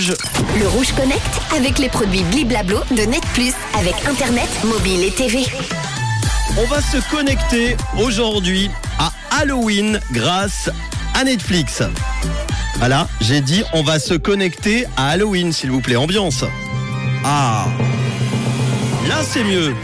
Rouge. Le Rouge Connect avec les produits Bliblablo de Net Plus avec Internet, mobile et TV. On va se connecter aujourd'hui à Halloween grâce à Netflix. Voilà, j'ai dit on va se connecter à Halloween, s'il vous plaît. Ambiance. Ah, là c'est mieux.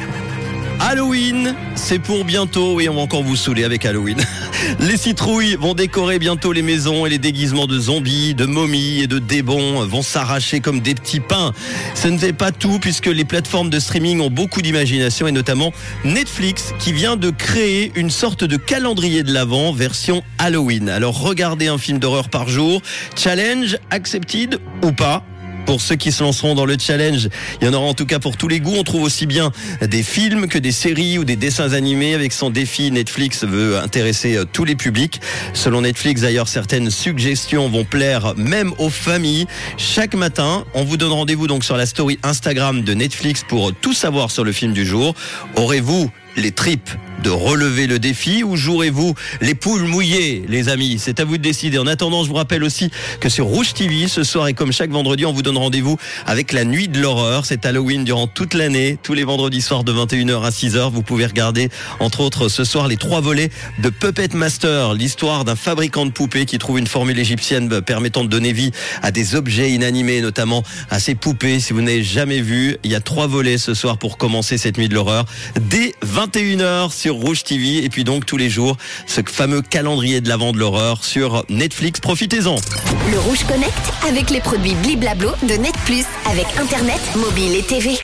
Halloween, c'est pour bientôt. Oui, on va encore vous saouler avec Halloween. Les citrouilles vont décorer bientôt les maisons et les déguisements de zombies, de momies et de débons vont s'arracher comme des petits pains. Ce ne fait pas tout puisque les plateformes de streaming ont beaucoup d'imagination et notamment Netflix qui vient de créer une sorte de calendrier de l'avant version Halloween. Alors regardez un film d'horreur par jour. Challenge accepted ou pas? Pour ceux qui se lanceront dans le challenge. Il y en aura en tout cas pour tous les goûts. On trouve aussi bien des films que des séries ou des dessins animés. Avec son défi, Netflix veut intéresser euh, tous les publics. Selon Netflix, d'ailleurs, certaines suggestions vont plaire même aux familles. Chaque matin, on vous donne rendez-vous donc sur la story Instagram de Netflix pour tout savoir sur le film du jour. Aurez-vous les tripes de relever le défi ou jouerez-vous les poules mouillées, les amis? C'est à vous de décider. En attendant, je vous rappelle aussi que sur Rouge TV, ce soir et comme chaque vendredi, on vous donne rendez-vous avec la nuit de l'horreur. C'est Halloween durant toute l'année, tous les vendredis soirs de 21h à 6h. Vous pouvez regarder, entre autres, ce soir les trois volets de Puppet Master, l'histoire d'un fabricant de poupées qui trouve une formule égyptienne permettant de donner vie à des objets inanimés, notamment à ces poupées. Si vous n'avez jamais vu, il y a trois volets ce soir pour commencer cette nuit de l'horreur. Dès 21h sur Rouge TV et puis donc tous les jours ce fameux calendrier de l'avant de l'horreur sur Netflix. Profitez-en. Le Rouge Connect avec les produits Bliblablo de Net Plus avec Internet, mobile et TV.